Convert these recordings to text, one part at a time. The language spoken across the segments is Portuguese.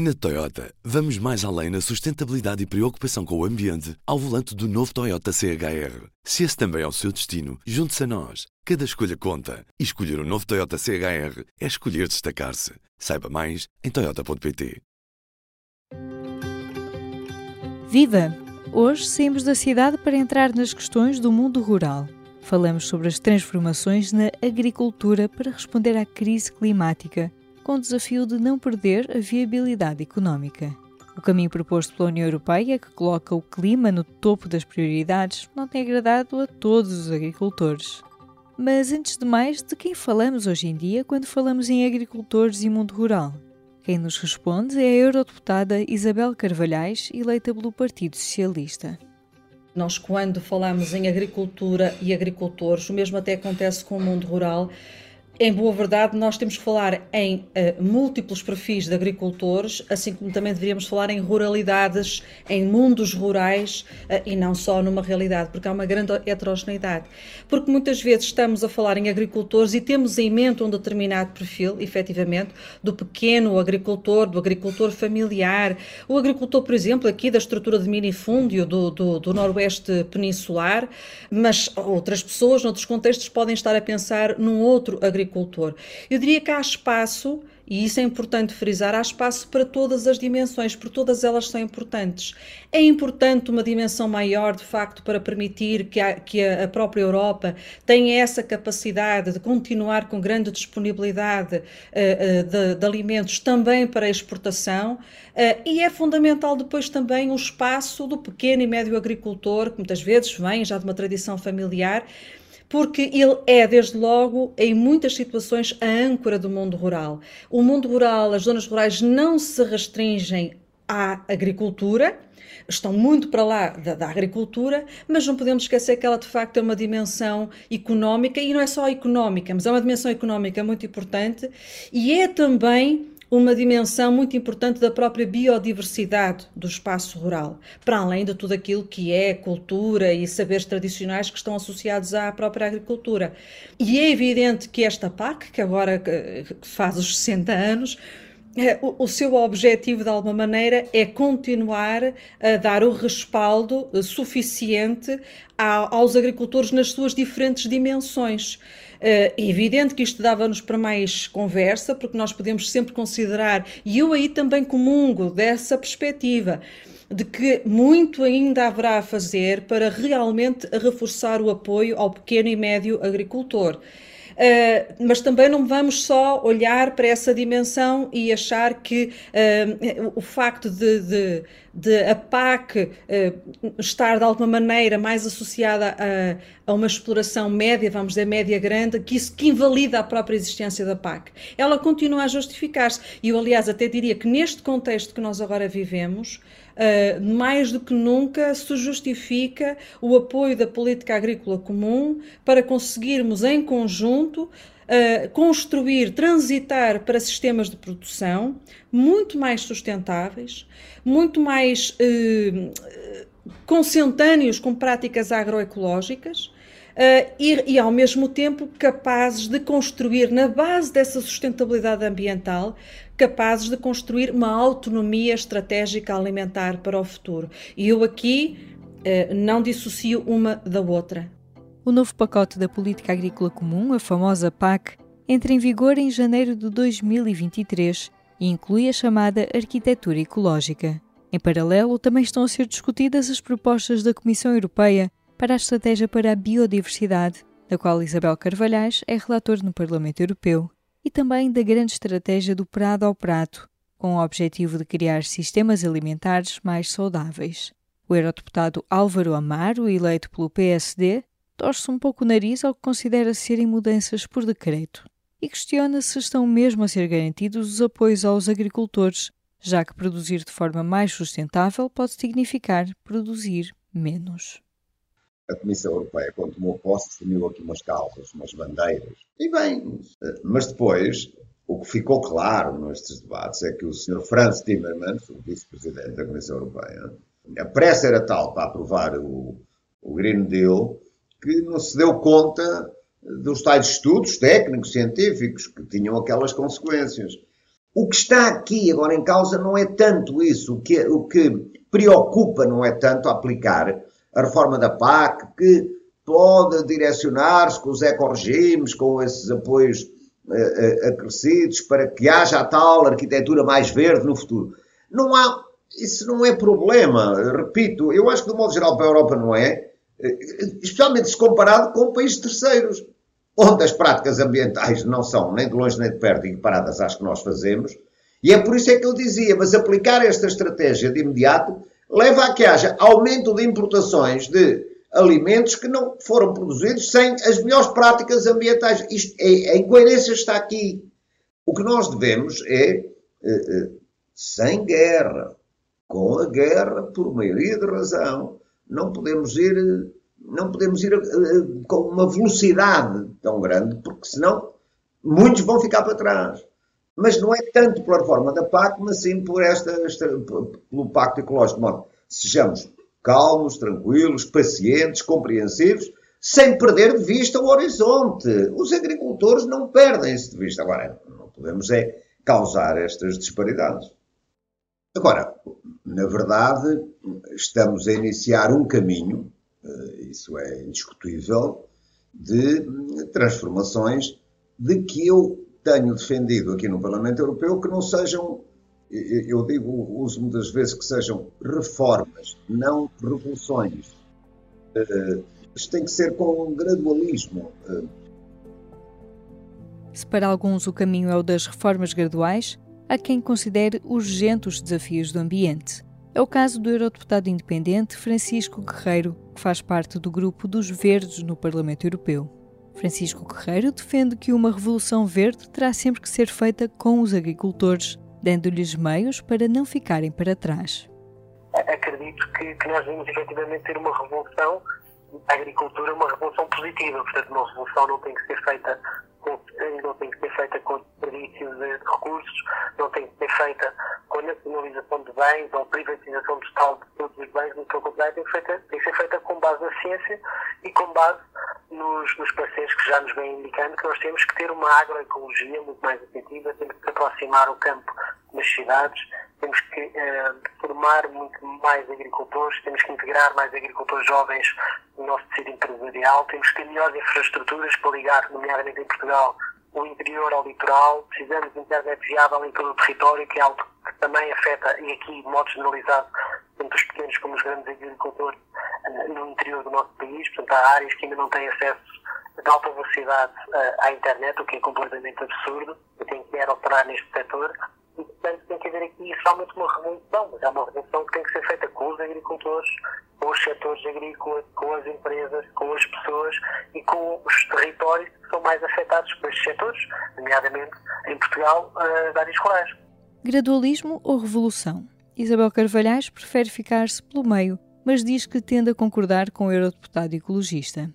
Na Toyota, vamos mais além na sustentabilidade e preocupação com o ambiente ao volante do novo Toyota CHR. Se esse também é o seu destino, junte-se a nós. Cada escolha conta. E escolher o um novo Toyota CHR é escolher destacar-se. Saiba mais em Toyota.pt. Viva! Hoje saímos da cidade para entrar nas questões do mundo rural. Falamos sobre as transformações na agricultura para responder à crise climática com o desafio de não perder a viabilidade económica. O caminho proposto pela União Europeia, que coloca o clima no topo das prioridades, não tem agradado a todos os agricultores. Mas antes de mais, de quem falamos hoje em dia quando falamos em agricultores e mundo rural? Quem nos responde é a eurodeputada Isabel Carvalhais, eleita pelo Partido Socialista. Nós, quando falamos em agricultura e agricultores, o mesmo até acontece com o mundo rural, em boa verdade, nós temos que falar em uh, múltiplos perfis de agricultores, assim como também deveríamos falar em ruralidades, em mundos rurais uh, e não só numa realidade, porque há uma grande heterogeneidade. Porque muitas vezes estamos a falar em agricultores e temos em mente um determinado perfil, efetivamente, do pequeno agricultor, do agricultor familiar, o agricultor, por exemplo, aqui da estrutura de minifúndio do, do, do Noroeste Peninsular, mas outras pessoas, noutros contextos, podem estar a pensar num outro agricultor agricultor. Eu diria que há espaço, e isso é importante frisar, há espaço para todas as dimensões, porque todas elas são importantes. É importante uma dimensão maior, de facto, para permitir que a, que a própria Europa tenha essa capacidade de continuar com grande disponibilidade uh, uh, de, de, alimentos também para exportação. Uh, e é fundamental depois também o espaço do pequeno e médio agricultor, que muitas vezes vem já de uma tradição familiar porque ele é, desde logo, em muitas situações, a âncora do mundo rural. O mundo rural, as zonas rurais não se restringem à agricultura, estão muito para lá da, da, agricultura, mas não podemos esquecer que ela de facto é uma dimensão económica e não é só económica, mas é uma dimensão económica muito importante e é também uma dimensão muito importante da própria biodiversidade do espaço rural, para além de tudo aquilo que é cultura e saberes tradicionais que estão associados à própria agricultura. E é evidente que esta PAC, que agora faz os 60 anos, é, o, seu objetivo, de alguma maneira, é continuar a dar o respaldo suficiente aos agricultores nas suas diferentes dimensões. É evidente que isto dava-nos para mais conversa, porque nós podemos sempre considerar, e eu aí também comungo dessa perspectiva, de que muito ainda haverá a fazer para realmente reforçar o apoio ao pequeno e médio agricultor. Uh, mas também não vamos só olhar para essa dimensão e achar que uh, o facto de, de, de a PAC uh, estar de alguma maneira mais associada a, a, uma exploração média, vamos dizer média grande, que isso que invalida a própria existência da PAC. Ela continua a justificar-se. E eu, aliás, até diria que neste contexto que nós agora vivemos, uh, mais do que nunca se justifica o apoio da política agrícola comum para conseguirmos em conjunto Uh, construir, transitar para sistemas de produção muito mais sustentáveis, muito mais uh, consentâneos com práticas agroecológicas uh, e, e, ao mesmo tempo, capazes de construir, na base dessa sustentabilidade ambiental, capazes de construir uma autonomia estratégica alimentar para o futuro. E eu aqui eh, não dissocio uma da outra. O novo pacote da Política Agrícola Comum, a famosa PAC, entra em vigor em janeiro de 2023 e inclui a chamada arquitetura ecológica. Em paralelo, também estão a ser discutidas as propostas da Comissão Europeia para a Estratégia para a Biodiversidade, da qual Isabel Carvalhais é relator no Parlamento Europeu e também da grande estratégia do Prado ao Prato, com o objetivo de criar sistemas alimentares mais saudáveis. O eurodeputado Álvaro Amaro, eleito pelo PSD, torce um pouco o nariz ao que considera serem mudanças por decreto e questiona se estão mesmo a ser garantidos os apoios aos agricultores, já que produzir de forma mais sustentável pode significar produzir menos a Comissão Europeia, quando tomou posse, definiu aqui umas causas, umas bandeiras. E bem, mas depois, o que ficou claro nestes debates é que o Sr. Franz Timmermans, o vice-presidente da Comissão Europeia, a pressa era tal para aprovar o, o Green Deal que não se deu conta dos tais estudos técnicos, científicos, que tinham aquelas consequências. O que está aqui agora em causa não é tanto isso. O que, o que preocupa não é tanto aplicar a reforma da PAC, que pode direcionar-se com os eco-regimes, com esses apoios uh, acrescidos, para que haja a tal arquitetura mais verde no futuro. Não há, isso não é problema. Repito, eu acho que, de modo geral, para a Europa não é, eh, especialmente se comparado com países terceiros, onde as práticas ambientais não são nem de longe nem de perto equiparadas às que nós fazemos. E é por isso é que eu dizia, mas aplicar esta estratégia de imediato leva a que haja aumento de importações de alimentos que não foram produzidos sem as melhores práticas ambientais. Isto é, a incoerência está aqui. O que nós devemos é, eh, sem guerra, com a guerra, por maioria de razão, não podemos ir, não podemos ir uh, com uma velocidade tão grande, porque senão muitos vão ficar para trás. Mas não é tanto pela reforma da PAC, mas sim por esta, esta pelo Pacto Ecológico. Bom, sejamos calmos, tranquilos, pacientes, compreensivos, sem perder de vista o horizonte. Os agricultores não perdem-se de vista. Agora, não podemos é causar estas disparidades. Agora, na verdade, estamos a iniciar um caminho, eh, isso é indiscutível, de transformações de que eu tenho defendido aqui no Parlamento Europeu que não sejam, eu digo, uso muitas vezes que sejam reformas, não revoluções. Eh, isto tem que ser com um gradualismo. Eh. Se para alguns o caminho é o das reformas graduais, há quem considere urgentes os desafios do ambiente. É o caso do eurodeputado independente Francisco Guerreiro, que faz parte do grupo dos Verdes no Parlamento Europeu. Francisco Guerreiro defende que uma revolução verde terá sempre que ser feita com os agricultores, dando-lhes meios para não ficarem para trás. Acredito que, que nós vamos efetivamente ter uma revolução a agricultura, uma revolução positiva. Portanto, uma revolução não tem que ser feita com, não tem que ser feita com desperdício de recursos, não tem que ser feita com nacionalização de bens ou privatização total de todos os bens, no seu contrário, tem, tem que ser feita com base na ciência e com base nos, nos parceiros que já nos vêm indicando que nós temos que ter uma agroecologia muito mais efetiva, temos que aproximar o campo das cidades, temos que uh, formar muito mais agricultores, temos que integrar mais agricultores jovens no nosso tecido empresarial, temos que ter melhores infraestruturas para ligar, nomeadamente em Portugal, o interior ao litoral, precisamos de internet viável em todo o território, que é algo que também afeta, e aqui de modo generalizado, tanto os pequenos como os grandes agricultores no interior do nosso país. Portanto, há áreas que ainda não têm acesso de alta velocidade uh, à internet, o que é completamente absurdo. Eu tenho que ir operar neste setor e, portanto, tem que haver aqui realmente uma revolução, mas é uma revolução que tem que ser feita com os agricultores, com os setores agrícolas, com as empresas, com as pessoas e com os territórios que são mais afetados por estes setores, nomeadamente em Portugal, uh, áreas rurais. Gradualismo ou revolução? Isabel Carvalhais prefere ficar-se pelo meio, mas diz que tende a concordar com o eurodeputado ecologista.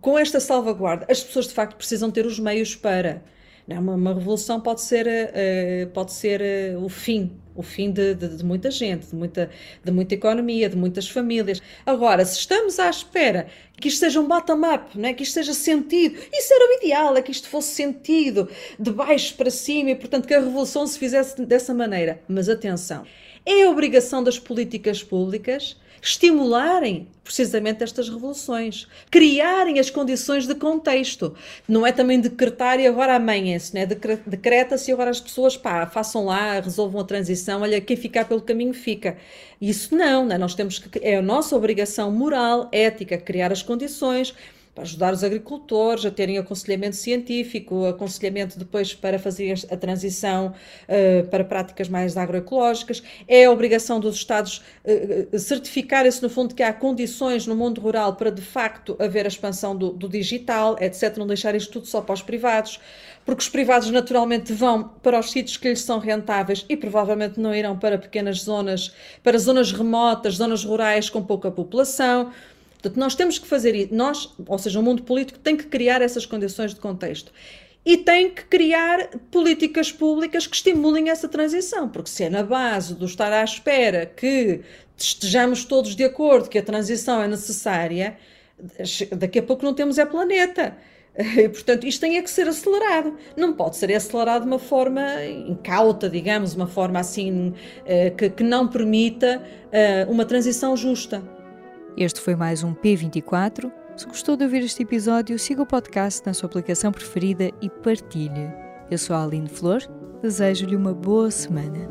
Com esta salvaguarda, as pessoas de facto precisam ter os meios para não, uma, uma revolução pode ser, uh, pode ser uh, o fim, o fim de, de, de, muita gente, de muita, de muita economia, de muitas famílias. Agora, se estamos à espera que isto seja um bottom-up, é? que isto seja sentido, isso era o ideal, é que isto fosse sentido de baixo para cima e, portanto, que a revolução se fizesse dessa maneira. Mas atenção, é obrigação das políticas públicas estimularem precisamente estas revoluções, criarem as condições de contexto. Não é também decretar e agora amanhã-se, né? decreta-se e agora as pessoas pá, façam lá, resolvam a transição, olha, quem ficar pelo caminho fica. Isso não, né? nós temos que, é a nossa obrigação moral, ética, criar as condições, para ajudar os agricultores a terem aconselhamento científico, aconselhamento depois para fazer a transição uh, para práticas mais agroecológicas. É a obrigação dos Estados uh, certificarem-se, no fundo, que há condições no mundo rural para, de facto, haver a expansão do, do digital, etc. Não deixar isto tudo só para os privados porque os privados naturalmente vão para os sítios que lhes são rentáveis e provavelmente não irão para pequenas zonas, para zonas remotas, zonas rurais com pouca população. Portanto, nós temos que fazer isso, nós, ou seja, o mundo político tem que criar essas condições de contexto. E tem que criar políticas públicas que estimulem essa transição, porque se é na base do estar à espera que estejamos todos de acordo que a transição é necessária, daqui a pouco não temos é planeta. E, portanto, isto tem é que ser acelerado. Não pode ser acelerado de uma forma incauta, digamos, uma forma assim eh, que, que não permita eh, uma transição justa. Este foi mais um P24. Se gostou de ouvir este episódio, siga o podcast na sua aplicação preferida e partilhe. Eu sou a Aline Flor, desejo-lhe uma boa semana.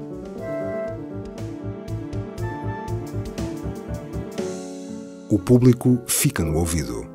O público fica no ouvido.